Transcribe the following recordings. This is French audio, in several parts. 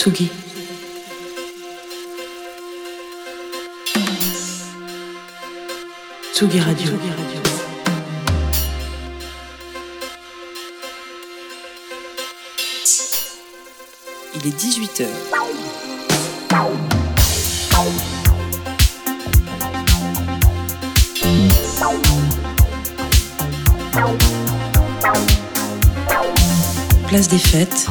Tsugi. Tsugi Radio. Il est 18h. Place des fêtes.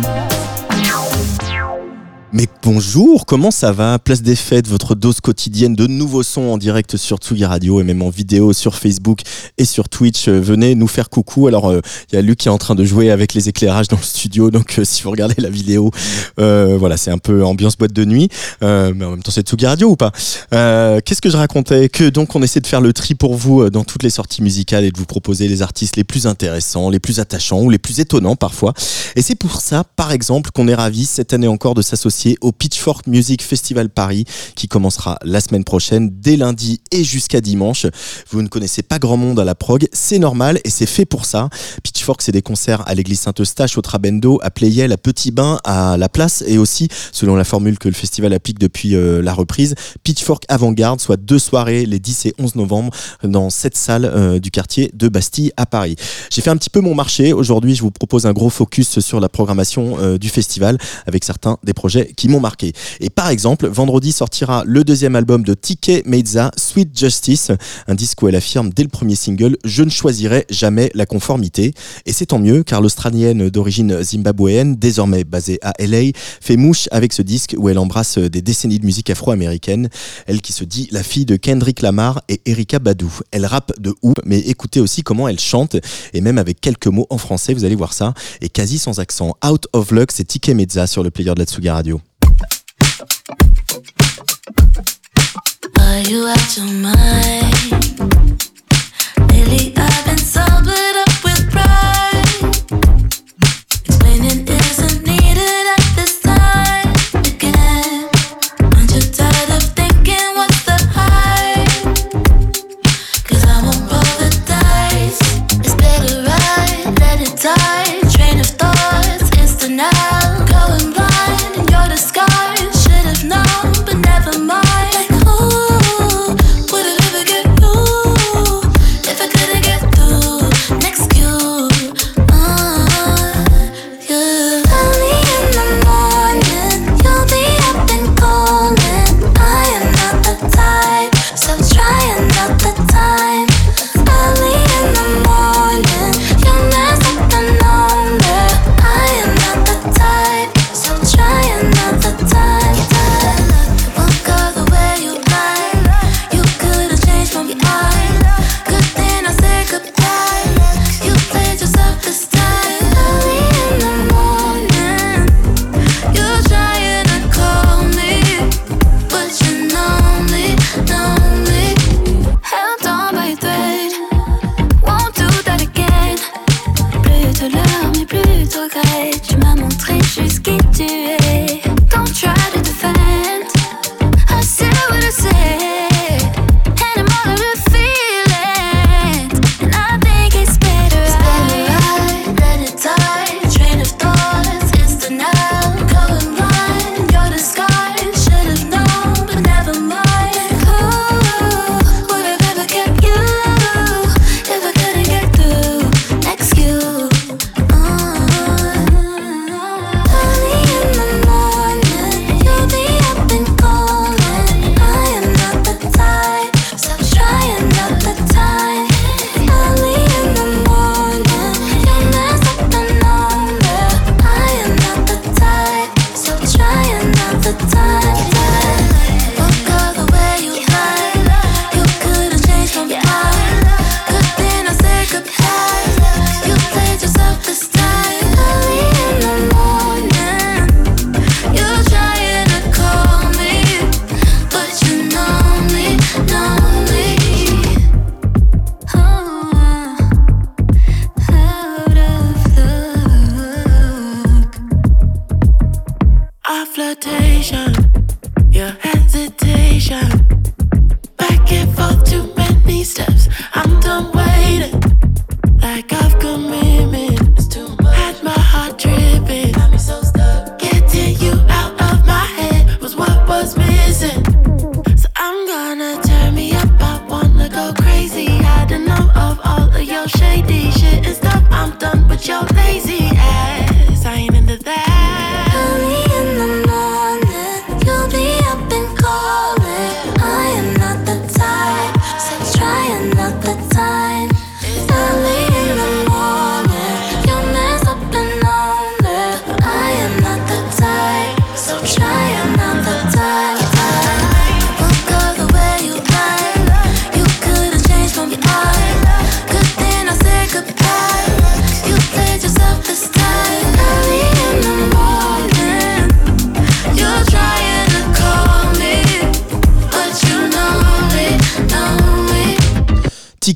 Mais bonjour, comment ça va? Place des fêtes, votre dose quotidienne de nouveaux sons en direct sur Tsugi Radio et même en vidéo sur Facebook et sur Twitch. Euh, venez nous faire coucou. Alors, il euh, y a Luc qui est en train de jouer avec les éclairages dans le studio, donc euh, si vous regardez la vidéo, voilà, c'est un peu ambiance boîte de nuit. mais en même temps, c'est Tsugi Radio ou pas? Qu'est-ce que je racontais? Que donc on essaie de faire le tri pour vous dans toutes les sorties musicales et de vous proposer les artistes les plus intéressants, les plus attachants ou les plus étonnants parfois. Et c'est pour ça, par exemple, qu'on est ravis cette année encore de s'associer au Pitchfork Music Festival Paris qui commencera la semaine prochaine dès lundi et jusqu'à dimanche. Vous ne connaissez pas grand monde à la prog, c'est normal et c'est fait pour ça. Pitchfork, c'est des concerts à l'église Saint-Eustache, au Trabendo, à Playel, à Petit Bain, à La Place et aussi, selon la formule que le festival applique depuis euh, la reprise, Pitchfork Avant-Garde, soit deux soirées les 10 et 11 novembre dans cette salle euh, du quartier de Bastille à Paris. J'ai fait un petit peu mon marché. Aujourd'hui, je vous propose un gros focus sur la programmation euh, du festival avec certains des projets qui m'ont marqué. Et par exemple, vendredi sortira le deuxième album de Tike Meiza, Sweet Justice, un disque où elle affirme dès le premier single Je ne choisirai jamais la conformité. Et c'est tant mieux car l'Australienne d'origine zimbabwéenne, désormais basée à LA, fait mouche avec ce disque où elle embrasse des décennies de musique afro-américaine. Elle qui se dit la fille de Kendrick Lamar et Erika Badu. Elle rappe de ouf, mais écoutez aussi comment elle chante et même avec quelques mots en français, vous allez voir ça. Et quasi sans accent. Out of Luck, c'est Tike Mezza sur le player de la Tsuga Radio.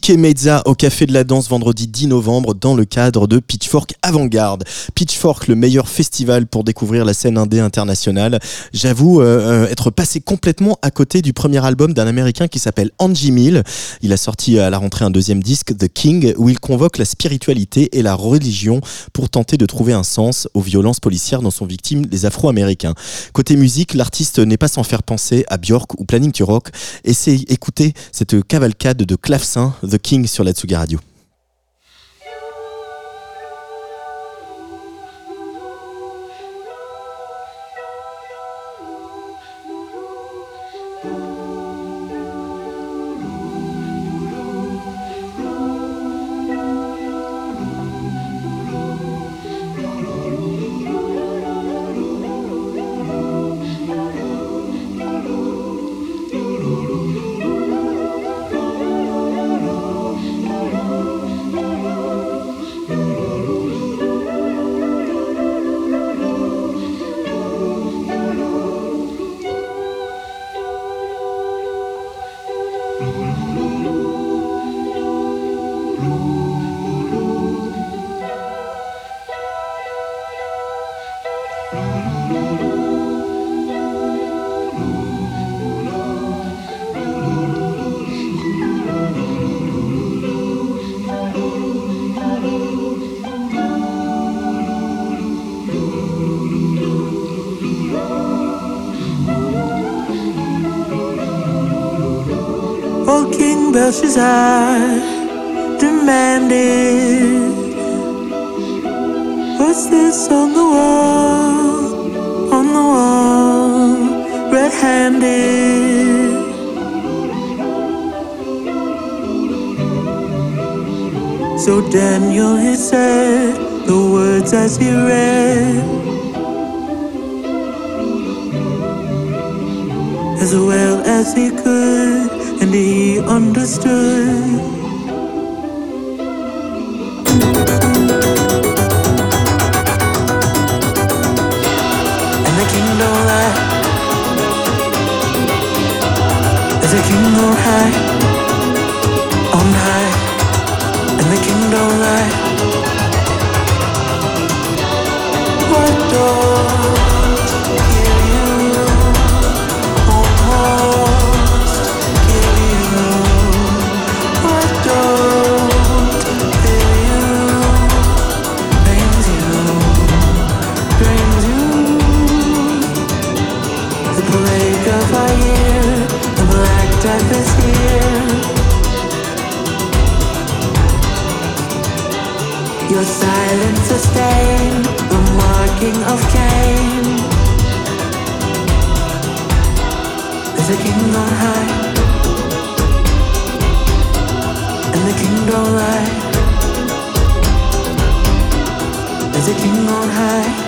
Ticket Mezza au Café de la Danse vendredi 10 novembre dans le cadre de Pitchfork Avant-Garde. Pitchfork, le meilleur festival pour découvrir la scène indé internationale. J'avoue euh, euh, être passé complètement à côté du premier album d'un américain qui s'appelle Angie Mill. Il a sorti à la rentrée un deuxième disque, The King, où il convoque la spiritualité et la religion pour tenter de trouver un sens aux violences policières dont sont victimes les Afro-Américains. Côté musique, l'artiste n'est pas sans faire penser à Björk ou Planning to Rock. Et c'est écouter cette cavalcade de clavecins The King sur la Tsuga Radio. Belshazzar demanded, What's this on the wall? On the wall, red handed. So Daniel, he said the words as he read. As well as he could and he understood. And the king don't lie. The king on high, on high, and the king don't lie. What don't silence sustained the marking of Cain. There's a king on high, and the king don't lie. There's a king on high,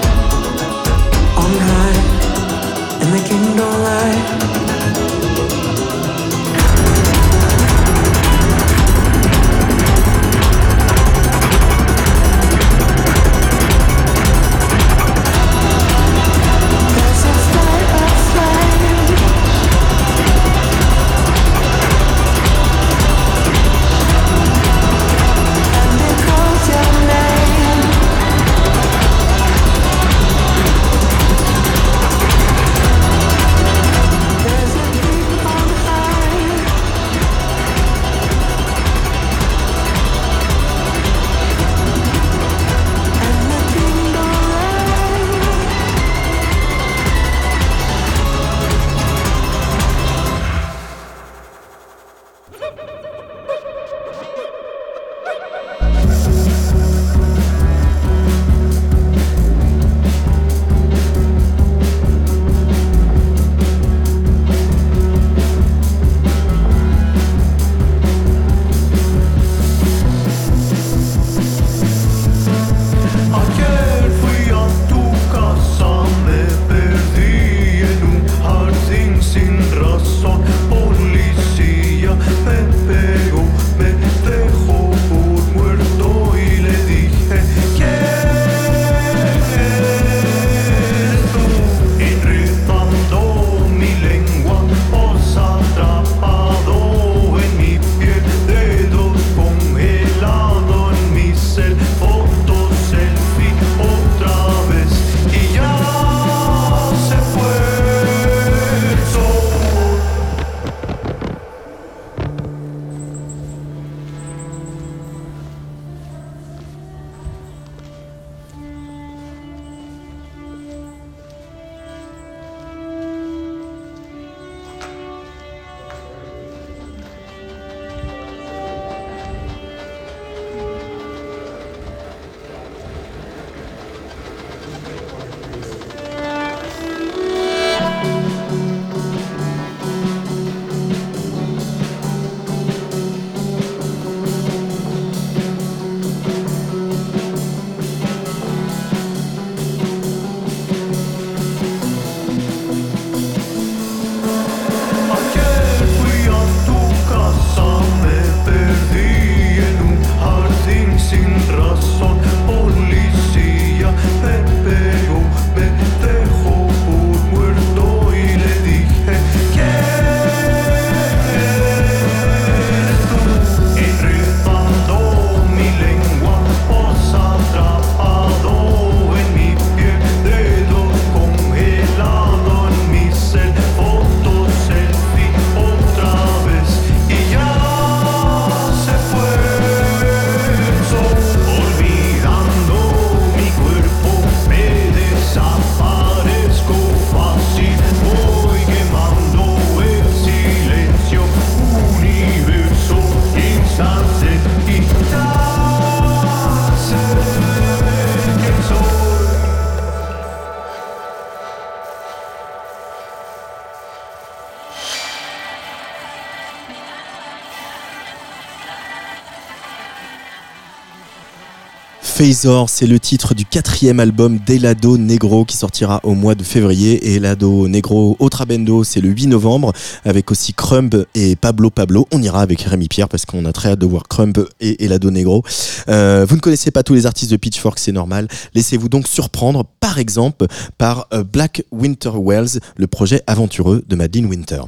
Phasor, c'est le titre du quatrième album d'Elado Negro qui sortira au mois de février. Et Elado Negro Otrabendo, c'est le 8 novembre, avec aussi Crumb et Pablo Pablo. On ira avec Rémi Pierre parce qu'on a très hâte de voir Crumb et Elado Negro. Euh, vous ne connaissez pas tous les artistes de Pitchfork, c'est normal. Laissez-vous donc surprendre, par exemple, par euh, Black Winter Wells, le projet aventureux de Madeleine Winter.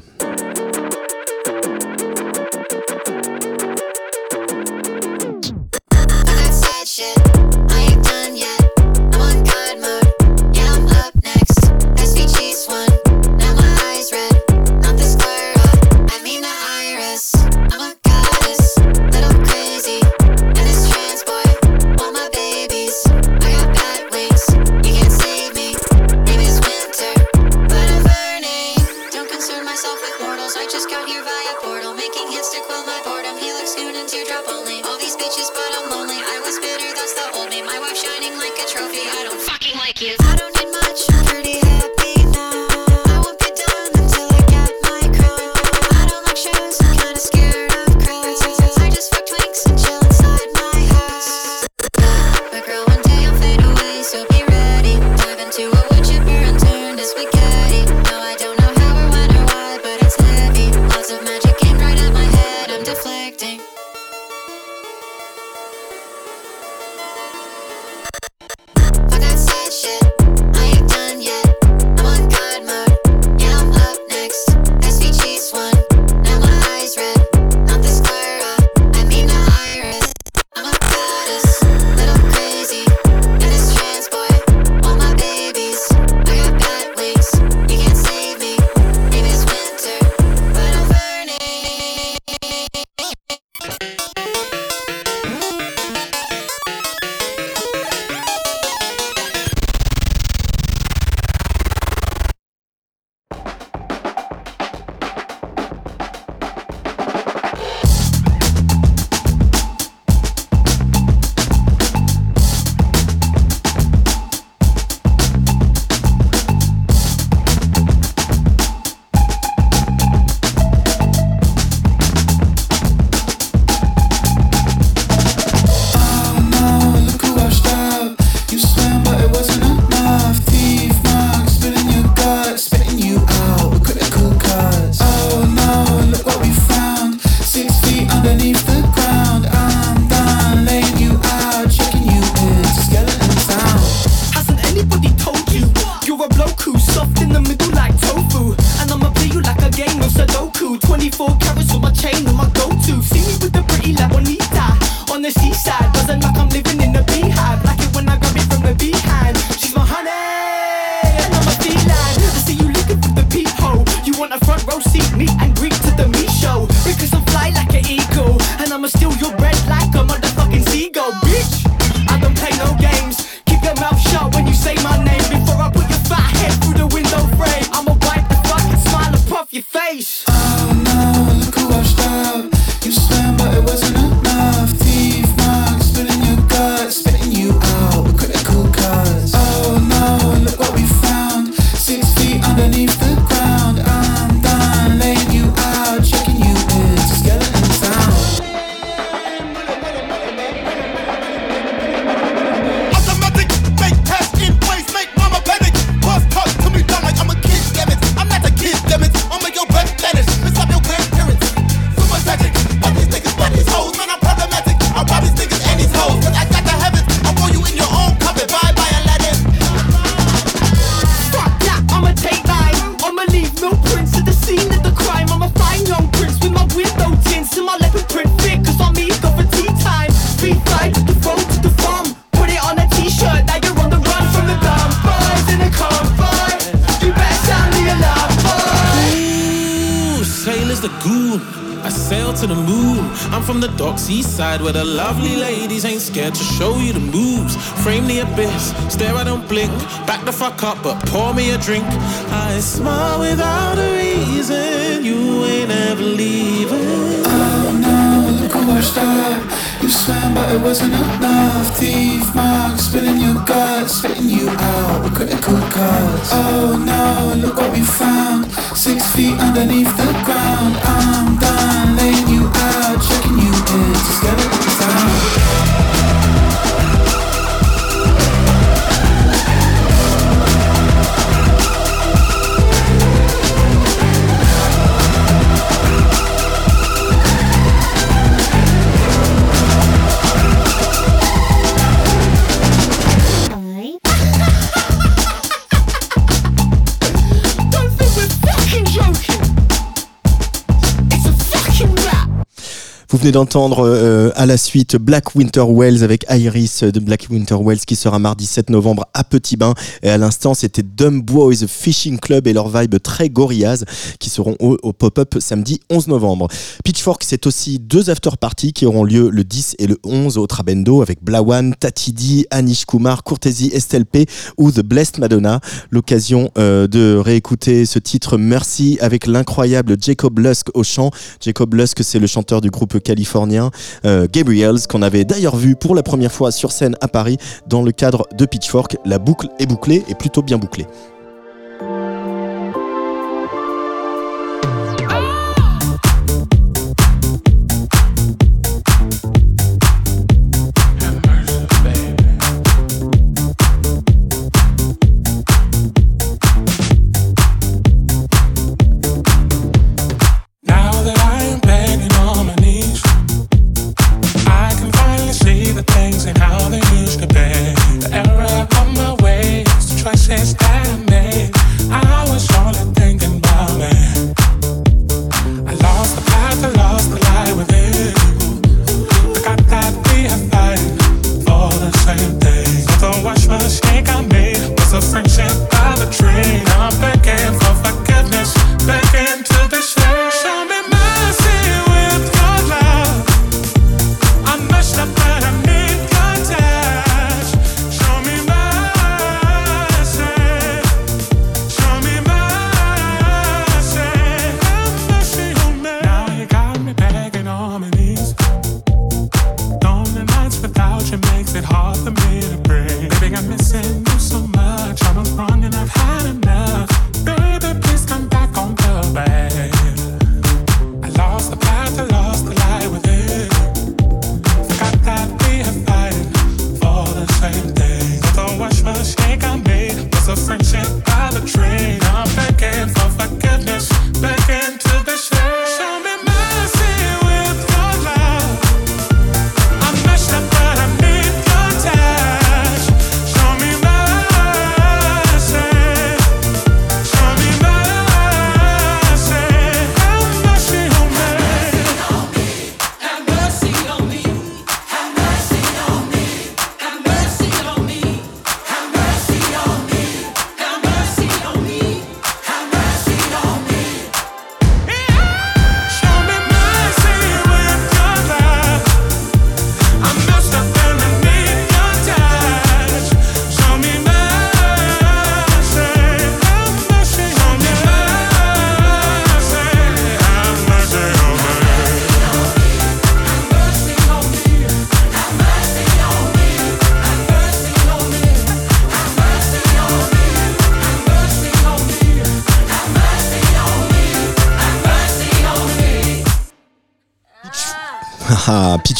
drink. I smile without a reason. You ain't ever leaving. Oh no, look how washed up. You swam, but it wasn't enough. Thief marks spilling your guts, spitting you out with critical cuts. Oh no, look what we found. Six feet underneath Vous venez d'entendre euh, à la suite Black Winter Wells avec Iris de Black Winter Wells qui sera mardi 7 novembre à Petit Bain. Et à l'instant, c'était Dumb Boys Fishing Club et leur vibe très gorillaz qui seront au, pop-up samedi 11 novembre. Pitchfork, c'est aussi deux after parties qui auront lieu le 10 et le 11 au Trabendo avec Blawan, Tatidi, Anish Kumar, Courtesy, Estelle P ou The Blessed Madonna. L'occasion euh, de réécouter ce titre Mercy avec l'incroyable Jacob Lusk au chant. Jacob Lusk, c'est le chanteur du groupe californien euh, Gabriels qu'on avait d'ailleurs vu pour la première fois sur scène à Paris dans le cadre de Pitchfork. La boucle est bouclée et plutôt bien bouclée.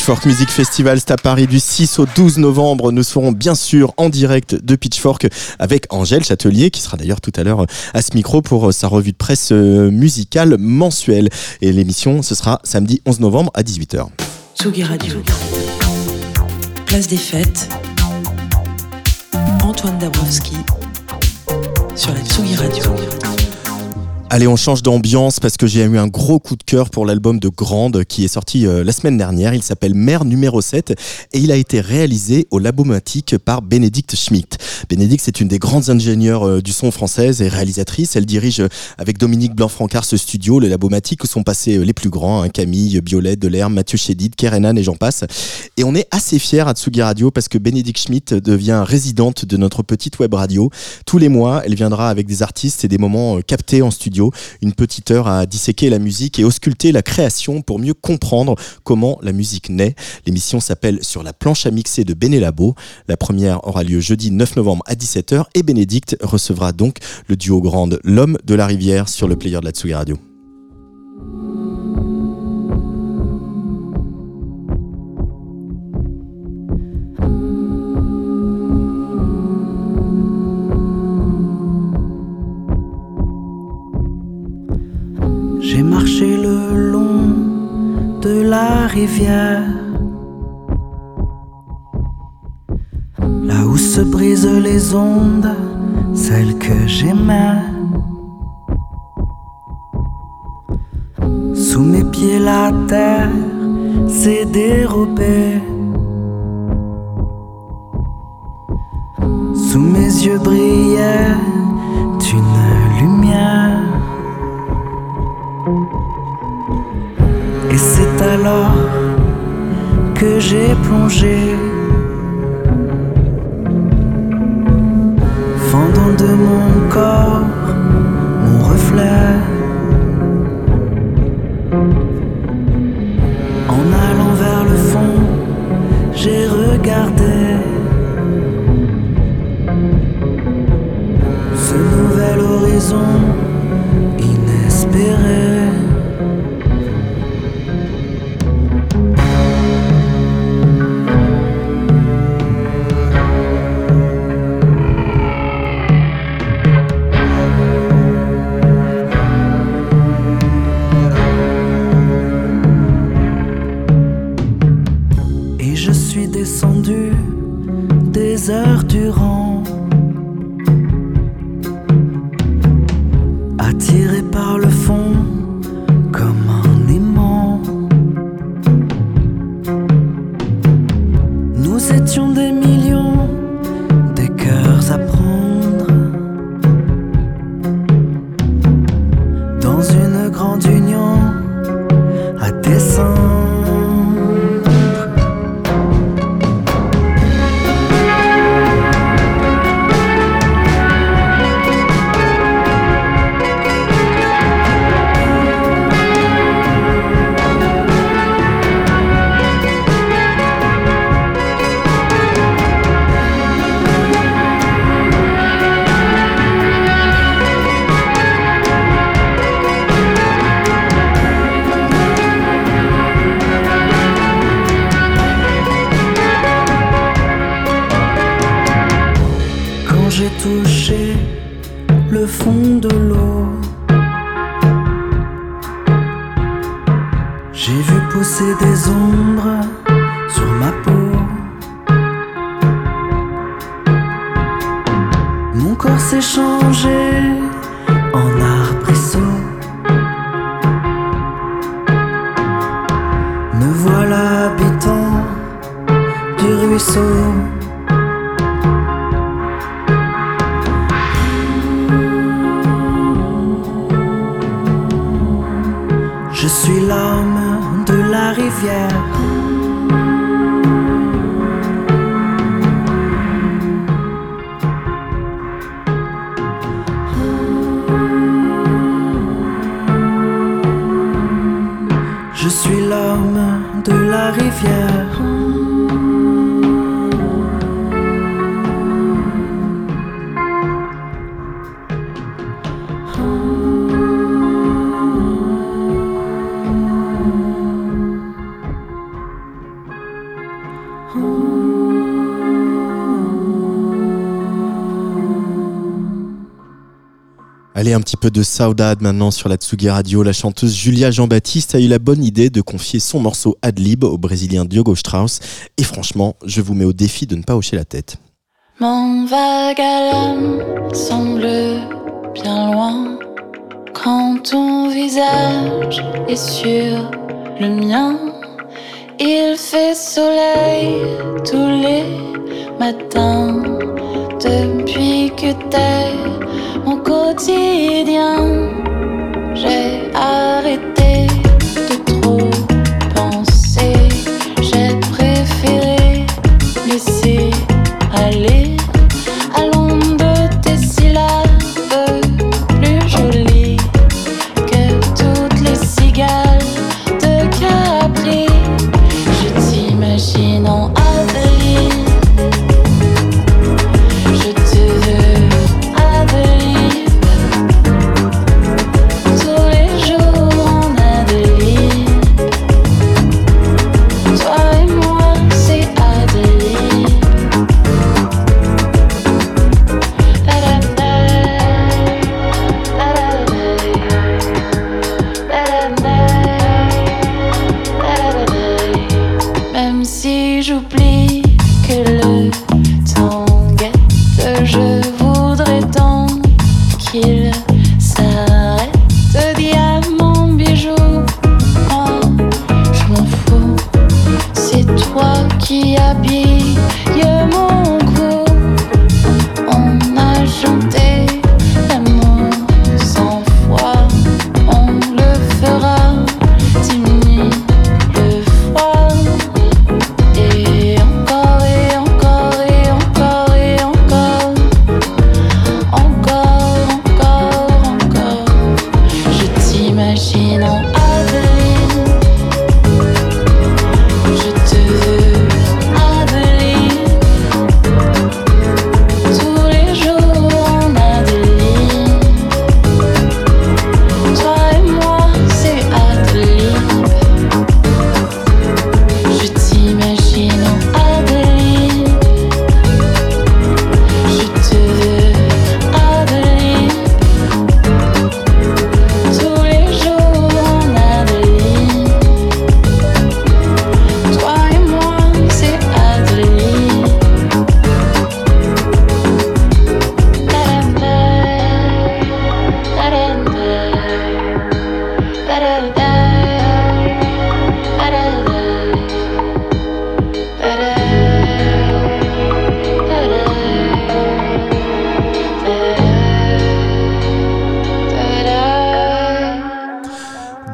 Pitchfork Music Festival, c'est à Paris du 6 au 12 novembre. Nous serons bien sûr en direct de Pitchfork avec Angèle Châtelier, qui sera d'ailleurs tout à l'heure à ce micro pour sa revue de presse euh, musicale mensuelle. Et l'émission, ce sera samedi 11 novembre à 18h. Tsugi Radio. Place des fêtes. Antoine Dabrowski sur la Tsugi Radio. Allez, on change d'ambiance parce que j'ai eu un gros coup de cœur pour l'album de Grande qui est sorti euh, la semaine dernière. Il s'appelle Mère numéro 7 et il a été réalisé au Labomatique par Bénédicte Schmidt. Bénédicte, c'est une des grandes ingénieures euh, du son française et réalisatrice. Elle dirige euh, avec Dominique Blanc-Francard ce studio, le Labomatique, où sont passés les plus grands, hein, Camille, Biolay, Delerme, Mathieu Chédid, Kerenan et j'en passe. Et on est assez fiers à Tsugi Radio parce que Bénédicte Schmidt devient résidente de notre petite web radio. Tous les mois, elle viendra avec des artistes et des moments captés en studio, une petite heure à disséquer la musique et ausculter la création pour mieux comprendre comment la musique naît. L'émission s'appelle Sur la planche à mixer de Bénélabo. La première aura lieu jeudi 9 novembre à 17h et Bénédicte recevra donc le duo grande L'homme de la rivière sur le player de la Tsugi Radio. J'ai marché le long de la rivière, là où se brisent les ondes, celles que j'aimais. Sous mes pieds la terre s'est dérobé. Sous mes yeux brillait une lumière. Et c'est alors que j'ai plongé. Fendant de mon corps sur ma peau. Mon corps s'est changé en arbrisseau. Me voilà habitant du ruisseau. Je suis l'homme de la rivière. Rivière. Un petit peu de saudade maintenant sur la Tsugi Radio. La chanteuse Julia Jean-Baptiste a eu la bonne idée de confier son morceau Adlib au Brésilien Diogo Strauss. Et franchement, je vous mets au défi de ne pas hocher la tête. Mon semble bien loin quand ton visage est sur le mien. Il fait soleil tous les matins depuis mon quotidien. J'ai arrêté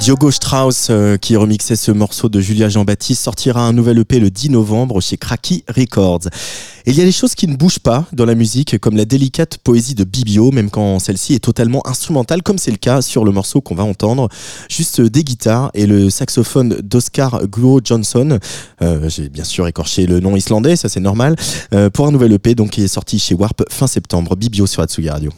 Diogo Strauss, euh, qui remixait ce morceau de Julia Jean-Baptiste, sortira un nouvel EP le 10 novembre chez Cracky Records. Et il y a des choses qui ne bougent pas dans la musique, comme la délicate poésie de Bibio, même quand celle-ci est totalement instrumentale, comme c'est le cas sur le morceau qu'on va entendre. Juste des guitares et le saxophone d'Oscar Guo Johnson. Euh, J'ai bien sûr écorché le nom islandais, ça c'est normal. Euh, pour un nouvel EP donc qui est sorti chez Warp fin septembre. Bibio sur Atsugi Radio.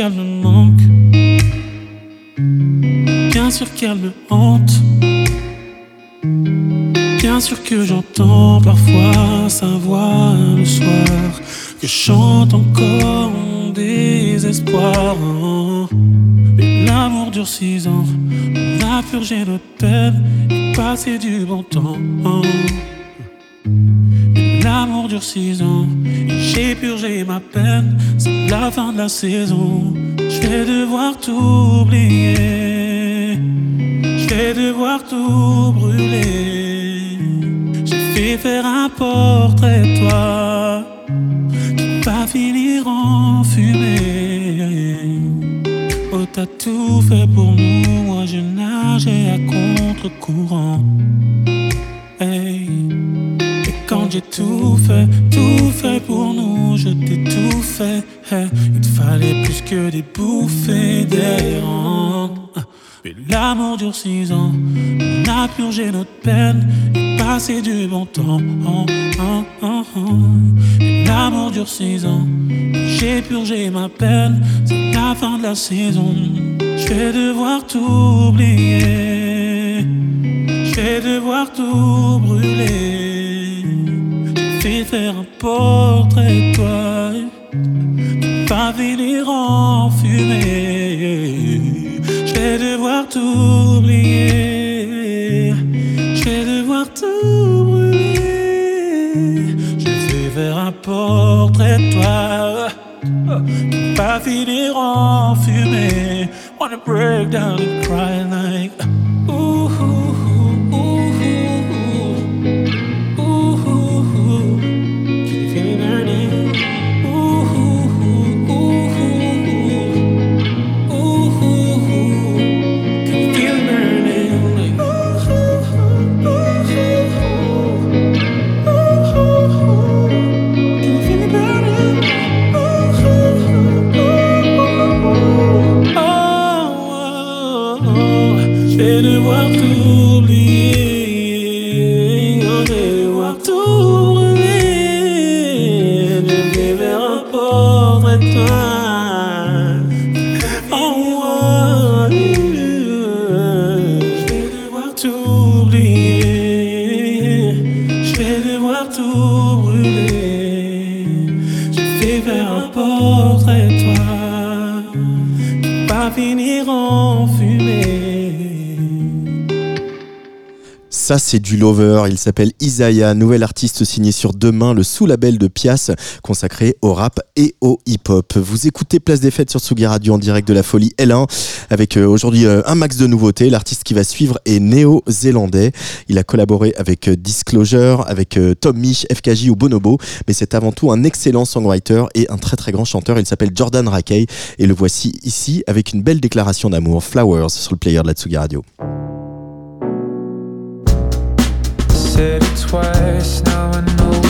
Qu'elle me manque. Bien sûr qu'elle me hante. Bien sûr que j'entends parfois sa voix le soir. Que chante encore mon désespoir. Mais l'amour dure six ans. On a purgé notre peine et passé du bon temps. Mais l'amour dure six ans. J'ai purgé ma peine. La fin de la saison. Je vais devoir tout oublier. Je vais devoir tout brûler. J'ai fait faire un portrait de toi qui va finir en fumée. Oh, t'as tout fait pour nous, moi je nageais à contre-courant. Hey. Et quand j'ai tout fait, tout fait pour nous, je. Hey. Il te fallait plus que des bouffées d'air. Mais l'amour dure six ans, on a purgé notre peine et passé du bon temps. L'amour dure six ans, j'ai purgé ma peine, c'est la fin de la saison. Je vais devoir tout oublier. vais devoir tout brûler. Faire un portrait de toi. Pas finir en fumée. Je vais devoir tout oublier. Je vais devoir tout brûler. Je vais faire un portrait de toi. Pas finir en fumée. Wanna break down and cry like. Ça, c'est du lover. Il s'appelle Isaiah, nouvel artiste signé sur Demain, le sous-label de Pias, consacré au rap et au hip-hop. Vous écoutez Place des Fêtes sur Tsugi Radio en direct de la folie L1, avec euh, aujourd'hui euh, un max de nouveautés. L'artiste qui va suivre est néo-zélandais. Il a collaboré avec euh, Disclosure, avec Tom Mich, FKJ ou Bonobo, mais c'est avant tout un excellent songwriter et un très très grand chanteur. Il s'appelle Jordan Rakey et le voici ici avec une belle déclaration d'amour, Flowers, sur le player de la Tsugi Radio. Said it twice, now I know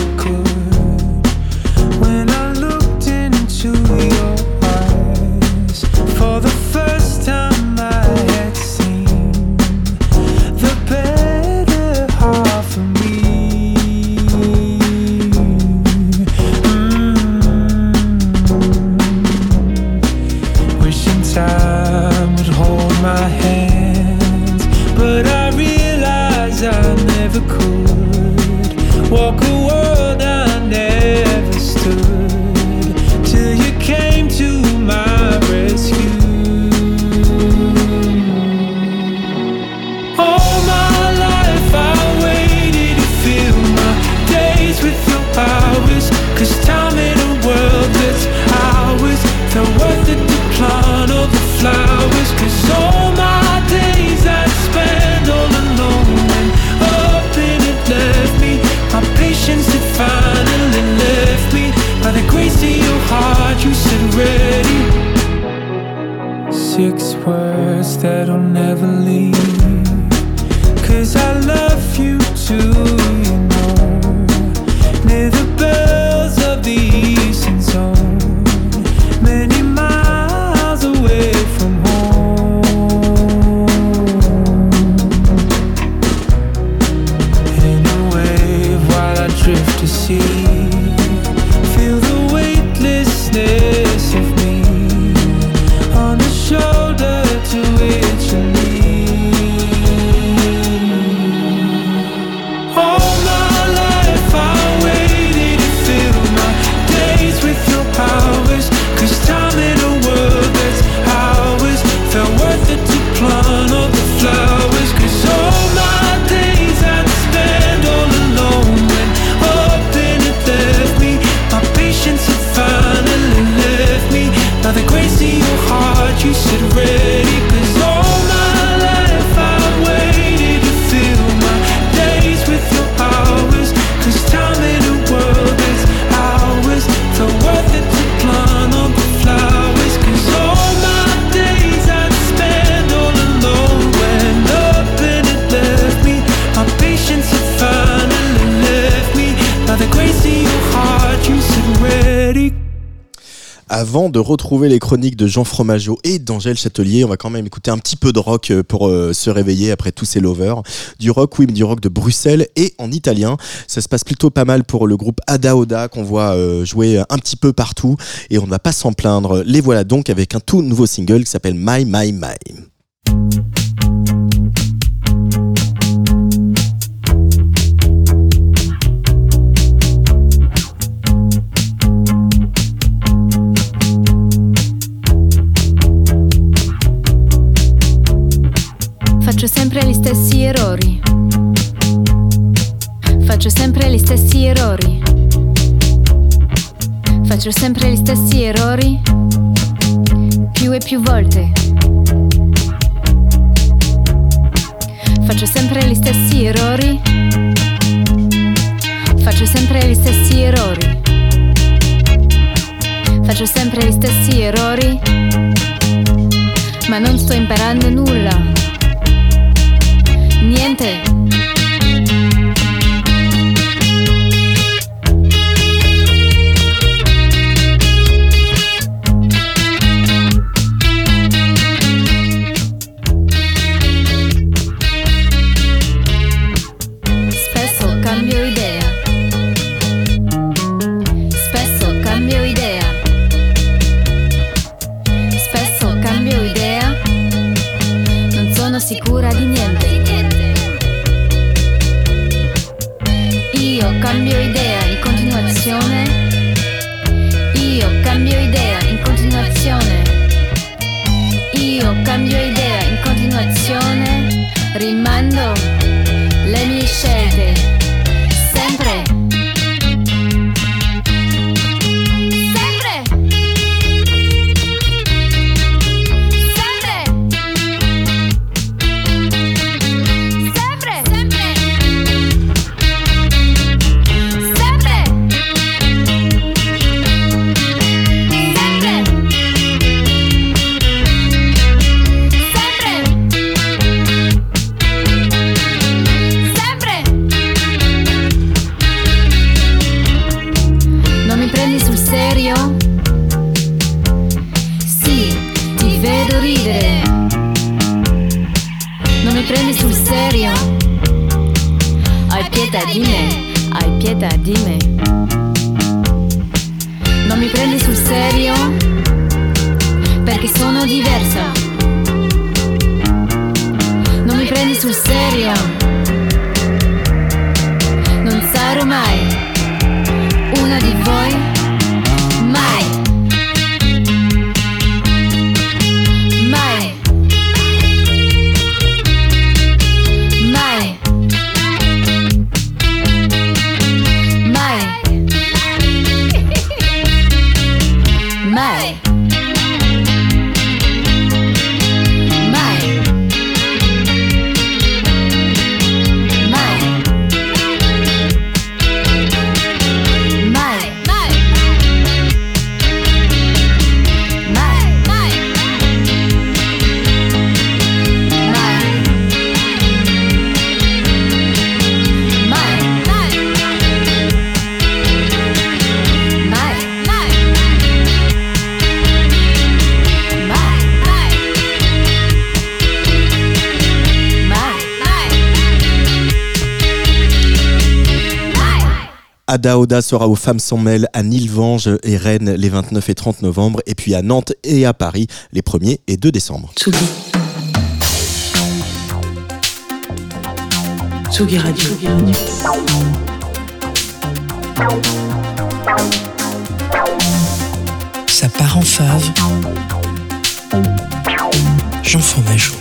retrouver les chroniques de Jean Fromageau et d'Angèle Châtelier, on va quand même écouter un petit peu de rock euh, pour euh, se réveiller après tous ces lovers. Du rock, oui, mais du rock de Bruxelles et en italien. Ça se passe plutôt pas mal pour le groupe Ada Oda qu'on voit euh, jouer un petit peu partout et on ne va pas s'en plaindre. Les voilà donc avec un tout nouveau single qui s'appelle My My My. Faccio sempre gli stessi errori. Faccio sempre gli stessi errori. Faccio sempre gli stessi errori. Più e più volte. Faccio sempre gli stessi errori. Faccio sempre gli stessi errori. Faccio sempre gli stessi errori. Ma non sto imparando nulla. Caliente. Serio? Perché sono diversa. Non mi prendi sul serio? Non sarò mai una di voi. Ada Oda sera aux Femmes sans mêle à Nilvange et Rennes les 29 et 30 novembre, et puis à Nantes et à Paris les 1er et 2 décembre. Tsugi. Tsugi Radio. Ça part en fave. Jean Fromageau.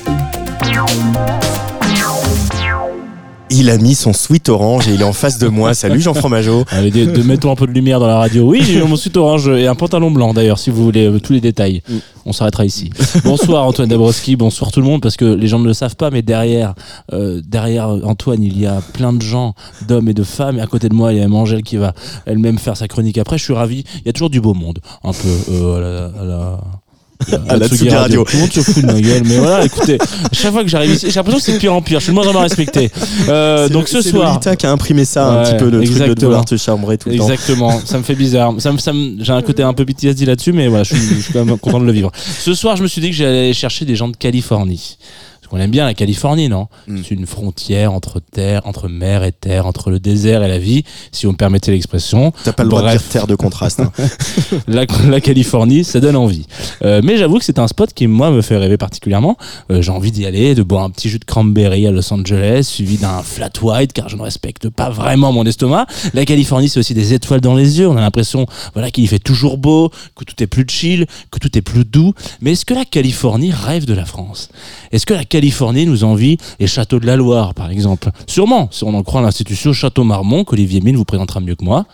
Il a mis son sweat orange et il est en face de moi. Salut Jean Fromageau. Allez, de, de- mettons un peu de lumière dans la radio. Oui, j'ai mon suite orange et un pantalon blanc d'ailleurs, si vous voulez euh, tous les détails. On s'arrêtera ici. Bonsoir Antoine Dabrowski, bonsoir tout le monde, parce que les gens ne le savent pas, mais derrière, euh, derrière Antoine, il y a plein de gens, d'hommes et de femmes. Et à côté de moi, il y a même Angèle qui va elle-même faire sa chronique après. Je suis ravi. Il y a toujours du beau monde, un peu euh, à la- à la À la Tsugi Radio. Tout le monde se fout de ma gueule, mais voilà, écoutez, chaque fois que j'arrive ici, j'ai l'impression que c'est de pire en pire. Je suis de moins en moins respecté. Euh, C'est donc ce c'est soir. Lolita qui a imprimé ça un petit peu, le truc de exactement. devoir te chambrer tout le temps. Exactement, ça me fait bizarre. Ça me, ça me- j'ai un côté un peu PTSD là-dessus, mais voilà, je suis, je suis quand même content de le vivre. Ce soir, je me suis dit que j'allais chercher des gens de Californie. Qu'on aime bien la Californie, non Mm. C'est une frontière entre terre, entre mer et terre, entre le désert et la vie, si vous me permettez l'expression. T'as pas le droit de dire terre de contraste. hein. la, la Californie, ça donne envie. Euh, mais j'avoue que c'est un spot qui, moi, me fait rêver particulièrement. Euh, J'ai envie d'y aller, de boire un petit jus de cranberry à Los Angeles, suivi d'un flat white, car je ne respecte pas vraiment mon estomac. La Californie, c'est aussi des étoiles dans les yeux. On a l'impression voilà, qu'il fait toujours beau, que tout est plus chill, que tout est plus doux. Mais est-ce que la Californie rêve de la France? Est-ce que la Californie nous envie les châteaux de la Loire, par exemple Sûrement, si on en croit l'institution Château Marmont, qu'Olivier Mine vous présentera mieux que moi.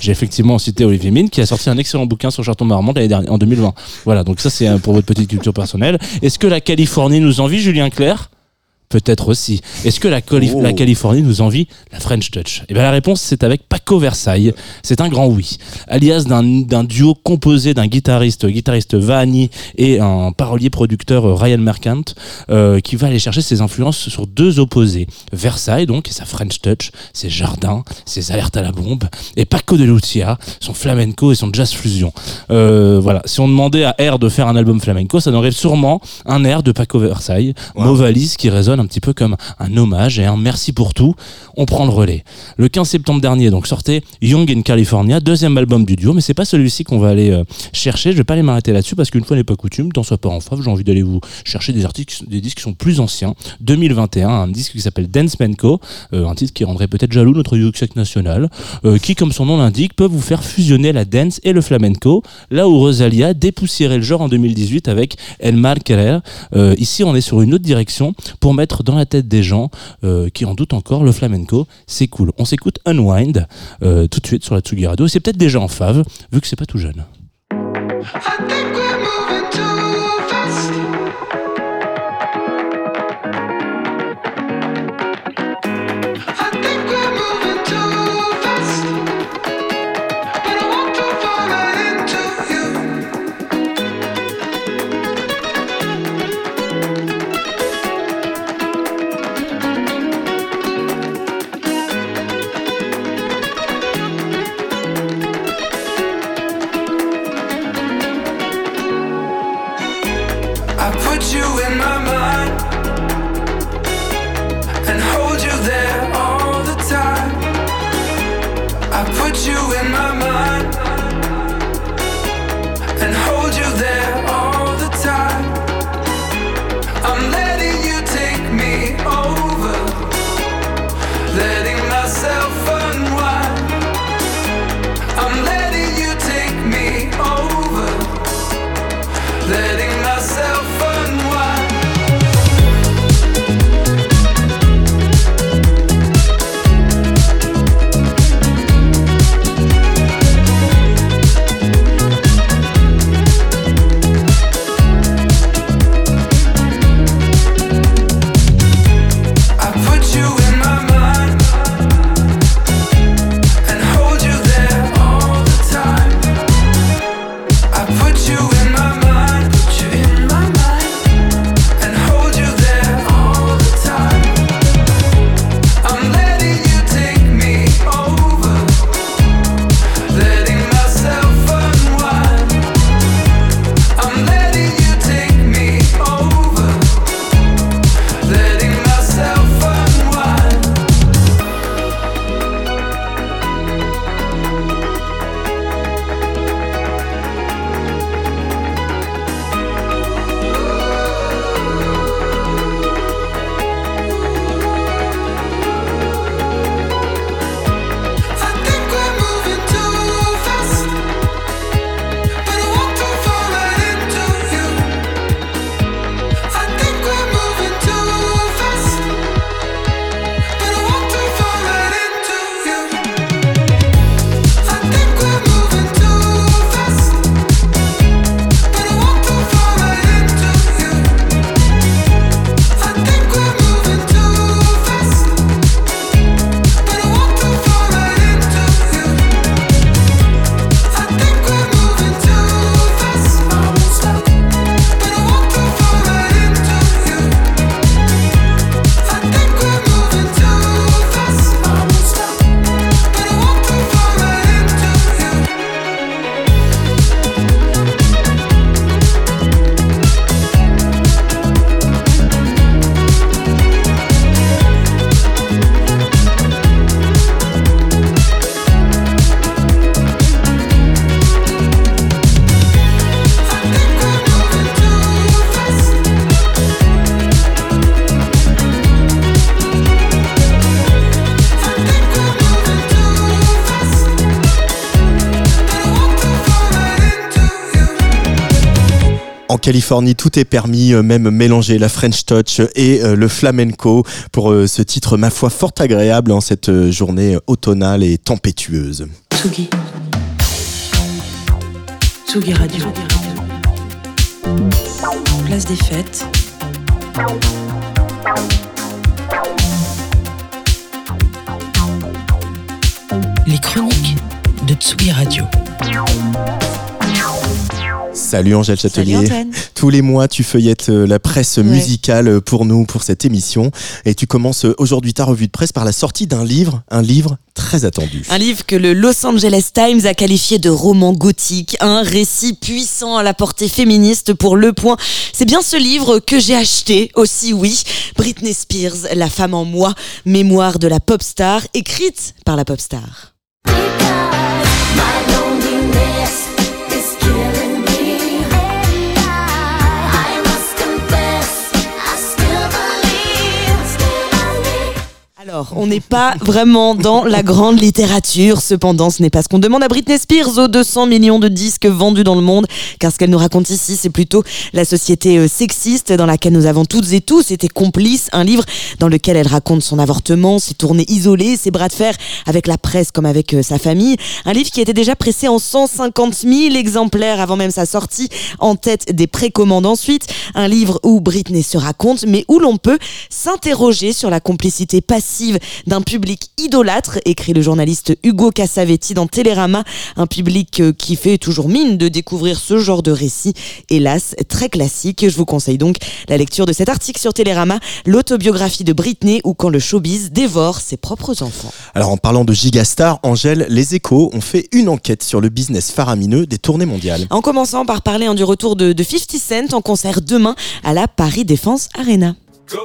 J'ai effectivement cité Olivier Mine, qui a sorti un excellent bouquin sur Château Marmont l'année dernière, en 2020. Voilà, donc ça c'est euh, pour votre petite culture personnelle. Est-ce que la Californie nous envie, Julien Clerc? Peut-être aussi. Est-ce que la, Cali- Oh. la Californie nous envie la French Touch? Eh bien la réponse c'est avec Paco Versailles. C'est un grand oui. Alias d'un duo composé d'un guitariste, guitariste Vahani et un parolier producteur euh, Ryan Mercant, euh, qui va aller chercher ses influences sur deux opposés. Versailles donc et sa French Touch, ses jardins, ses alertes à la bombe, et Paco de Lucia, son flamenco et son jazz fusion. Euh, voilà. Si on demandait à R de faire un album flamenco, ça aurait sûrement un air de Paco Versailles, mot valise qui résonne un petit peu comme un hommage et un merci pour tout. On prend le relais. Le 15 septembre dernier, donc sortait Young in California, deuxième album du duo, mais c'est pas celui-ci qu'on va aller euh, chercher. Je vais pas aller m'arrêter là-dessus parce qu'une fois n'est pas coutume, tant soit pas en fave, j'ai envie d'aller vous chercher des articles, des disques qui sont plus anciens. 2021, un disque qui s'appelle Dance Menko, euh, un titre qui rendrait peut-être jaloux notre Yuxek national, euh, qui, comme son nom l'indique, peut vous faire fusionner la dance et le flamenco, là où Rosalia dépoussiérait le genre en 2018 avec El Mar Querer. Euh, ici, on est sur une autre direction pour mettre dans la tête des gens euh, qui en doutent encore le flamenco. C'est cool. On s'écoute Unwind euh, tout de suite sur la Tsugi Radio. C'est peut-être déjà en fave, vu que c'est pas tout jeune. En Californie, tout est permis, euh, même mélanger la French touch et euh, le flamenco pour euh, ce titre, ma foi, fort agréable en cette journée automnale et tempétueuse. Tsugi. Tsugi Radio. Place des fêtes. Les chroniques de Tsugi Radio. Salut Angèle Châtelier. Antoine. Tous les mois, tu feuillettes euh, la presse musicale euh, pour nous, pour cette émission. Et tu commences euh, aujourd'hui ta revue de presse par la sortie d'un livre, un livre très attendu. Un livre que le Los Angeles Times a qualifié de roman gothique, un récit puissant à la portée féministe pour Le Point. C'est bien ce livre que j'ai acheté aussi, oui. Britney Spears, La femme en moi, mémoire de la pop star, écrite par la pop star. On n'est pas vraiment dans la grande littérature. Cependant, ce n'est pas ce qu'on demande à Britney Spears aux 200 millions de disques vendus dans le monde. Car ce qu'elle nous raconte ici, c'est plutôt la société euh, sexiste dans laquelle nous avons toutes et tous été complices. Un livre dans lequel elle raconte son avortement, ses tournées isolées, ses bras de fer avec la presse comme avec euh, sa famille. Un livre qui était déjà pressé en 150 000 exemplaires avant même sa sortie, en tête des précommandes ensuite. Un livre où Britney se raconte, mais où l'on peut s'interroger sur la complicité passive d'un public idolâtre, écrit le journaliste Hugo Cassavetti dans Télérama, un public euh, qui fait toujours mine de découvrir ce genre de récit, hélas très classique. Je vous conseille donc la lecture de cet article sur Télérama, l'autobiographie de Britney ou quand le showbiz dévore ses propres enfants. Alors en parlant de Gigastar, Angèle, les échos ont fait une enquête sur le business faramineux des tournées mondiales. En commençant par parler hein, du retour de, de 50 Cent en concert demain à la Paris Défense Arena. Go,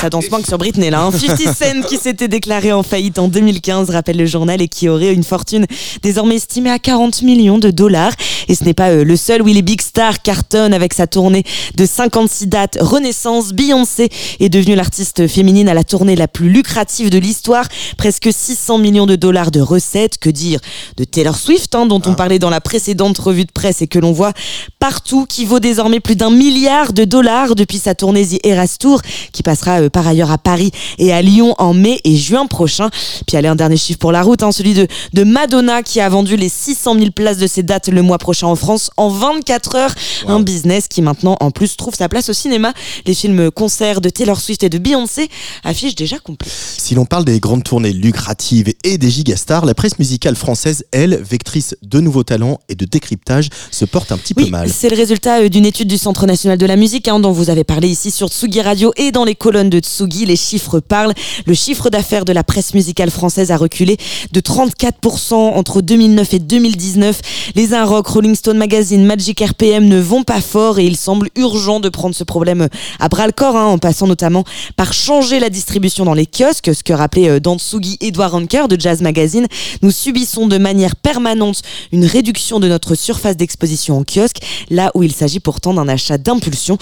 Ça danse punk sur Britney là. Hein. 50 Cent qui s'était déclaré en faillite en 2015, rappelle le journal, et qui aurait une fortune désormais estimée à 40 millions de dollars. Et ce n'est pas euh, le seul où les big stars cartonnent avec sa tournée de 56 dates. Renaissance, Beyoncé est devenue l'artiste féminine à la tournée la plus lucrative de l'histoire. Presque 600 millions de dollars de recettes. Que dire de Taylor Swift, hein, dont on parlait dans la précédente revue de presse et que l'on voit partout, qui vaut désormais plus d'un milliard de dollars depuis sa tournée The Eras Tour, qui passera euh, par ailleurs à Paris et à Lyon en mai et juin prochain. Puis allez, un dernier chiffre pour la route, hein, celui de, de Madonna qui a vendu les 600 000 places de ses dates le mois prochain en France en 24 heures. Un business qui maintenant en plus trouve sa place au cinéma. Les films concerts de Taylor Swift et de Beyoncé affichent déjà complet. Si l'on parle des grandes tournées lucratives et des gigastars, la presse musicale française, elle, vectrice de nouveaux talents et de décryptage, se porte un petit peu mal. C'est le résultat euh, d'une étude du Centre national de la musique hein, dont vous avez parlé ici sur Tsugi Radio et dans les colonnes de Tsugi. Les chiffres parlent. Le chiffre d'affaires de la presse musicale française a reculé de 34% entre 2009 et 2019. Les Un Rock, Rolling Stone Magazine, Magic RPM ne vont pas fort et il semble urgent de prendre ce problème à bras le corps hein, en passant notamment par changer la distribution dans les kiosques, ce que rappelait euh, dans Tsugi Edouard Anker de Jazz Magazine. Nous subissons de manière permanente une réduction de notre surface d'exposition en kiosque, là où il s'agit pourtant d'un achat d'impulsion.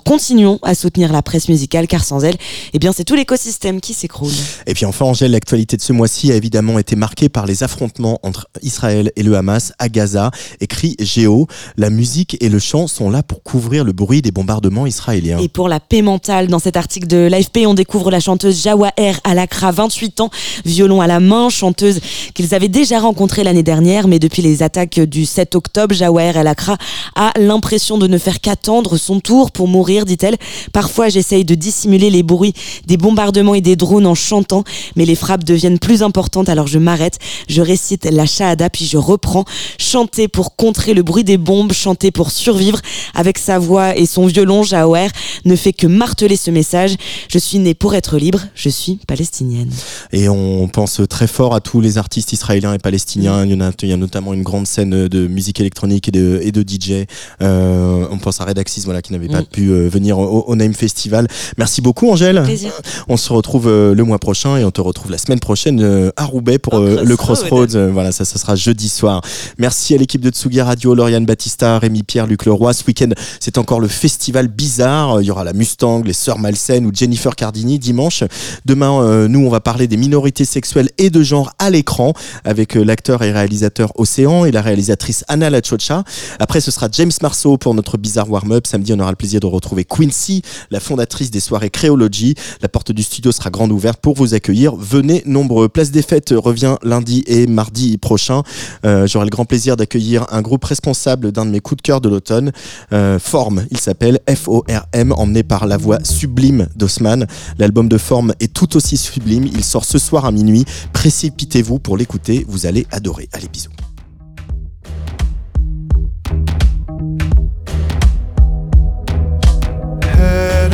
Continuons à soutenir la presse musicale car sans elle, eh bien c'est tout l'écosystème qui s'écroule. Et puis enfin, Angèle, l'actualité de ce mois-ci a évidemment été marquée par les affrontements entre Israël et le Hamas à Gaza. Écrit Géo, la musique et le chant sont là pour couvrir le bruit des bombardements israéliens. Et pour la paix mentale, dans cet article de l'AFP, on découvre la chanteuse Jawaher Alakra, 28 ans, violon à la main, chanteuse qu'ils avaient déjà rencontrée l'année dernière, mais depuis les attaques du 7 octobre, Jawaher Alakra a l'impression de ne faire qu'attendre son tour pour mourir, dit-elle. Parfois, j'essaye de dissimuler les bruits des bombardements et des drones en chantant, mais les frappes deviennent plus importantes, alors je m'arrête, je récite la shahada, puis je reprends. Chanter pour contrer le bruit des bombes, chanter pour survivre. Avec sa voix et son violon, Jawaher ne fait que marteler ce message. Je suis née pour être libre, je suis palestinienne. Et on pense très fort à tous les artistes israéliens et palestiniens. Il y, en a, il y a notamment une grande scène de musique électronique et de, et de DJ. Euh, on pense à Redaxis, voilà, qui n'avait pas Mm. pu venir au, au Name Festival. Merci beaucoup Angèle. Plaisir. On se retrouve euh, le mois prochain et on te retrouve la semaine prochaine euh, à Roubaix pour euh, le Crossroads. Euh, Voilà, ça, ça sera jeudi soir. Merci à l'équipe de Tsugi Radio, Lauriane Battista, Rémi Pierre, Luc Leroy. Ce week-end, c'est encore le festival bizarre. Il y aura la Mustang, les Sœurs Malsaines ou Jennifer Cardini dimanche. Demain, euh, nous, on va parler des minorités sexuelles et de genre à l'écran avec euh, l'acteur et réalisateur Océan et la réalisatrice Anna Lachocha. Après, ce sera James Marceau pour notre bizarre warm-up. Samedi, on aura le plaisir de retrouver Quincy, la fondatrice des soirées Créology. La porte du studio sera grande ouverte pour vous accueillir. Venez nombreux. Place des Fêtes revient lundi et mardi prochain. Euh, J'aurai le grand plaisir d'accueillir un groupe responsable d'un de mes coups de cœur de l'automne. Euh, Forme, il s'appelle F-O-R-M, emmené par la voix sublime d'Osman. L'album de Forme est tout aussi sublime. Il sort ce soir à minuit. Précipitez-vous pour l'écouter. Vous allez adorer. Allez, bisous.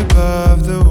Above the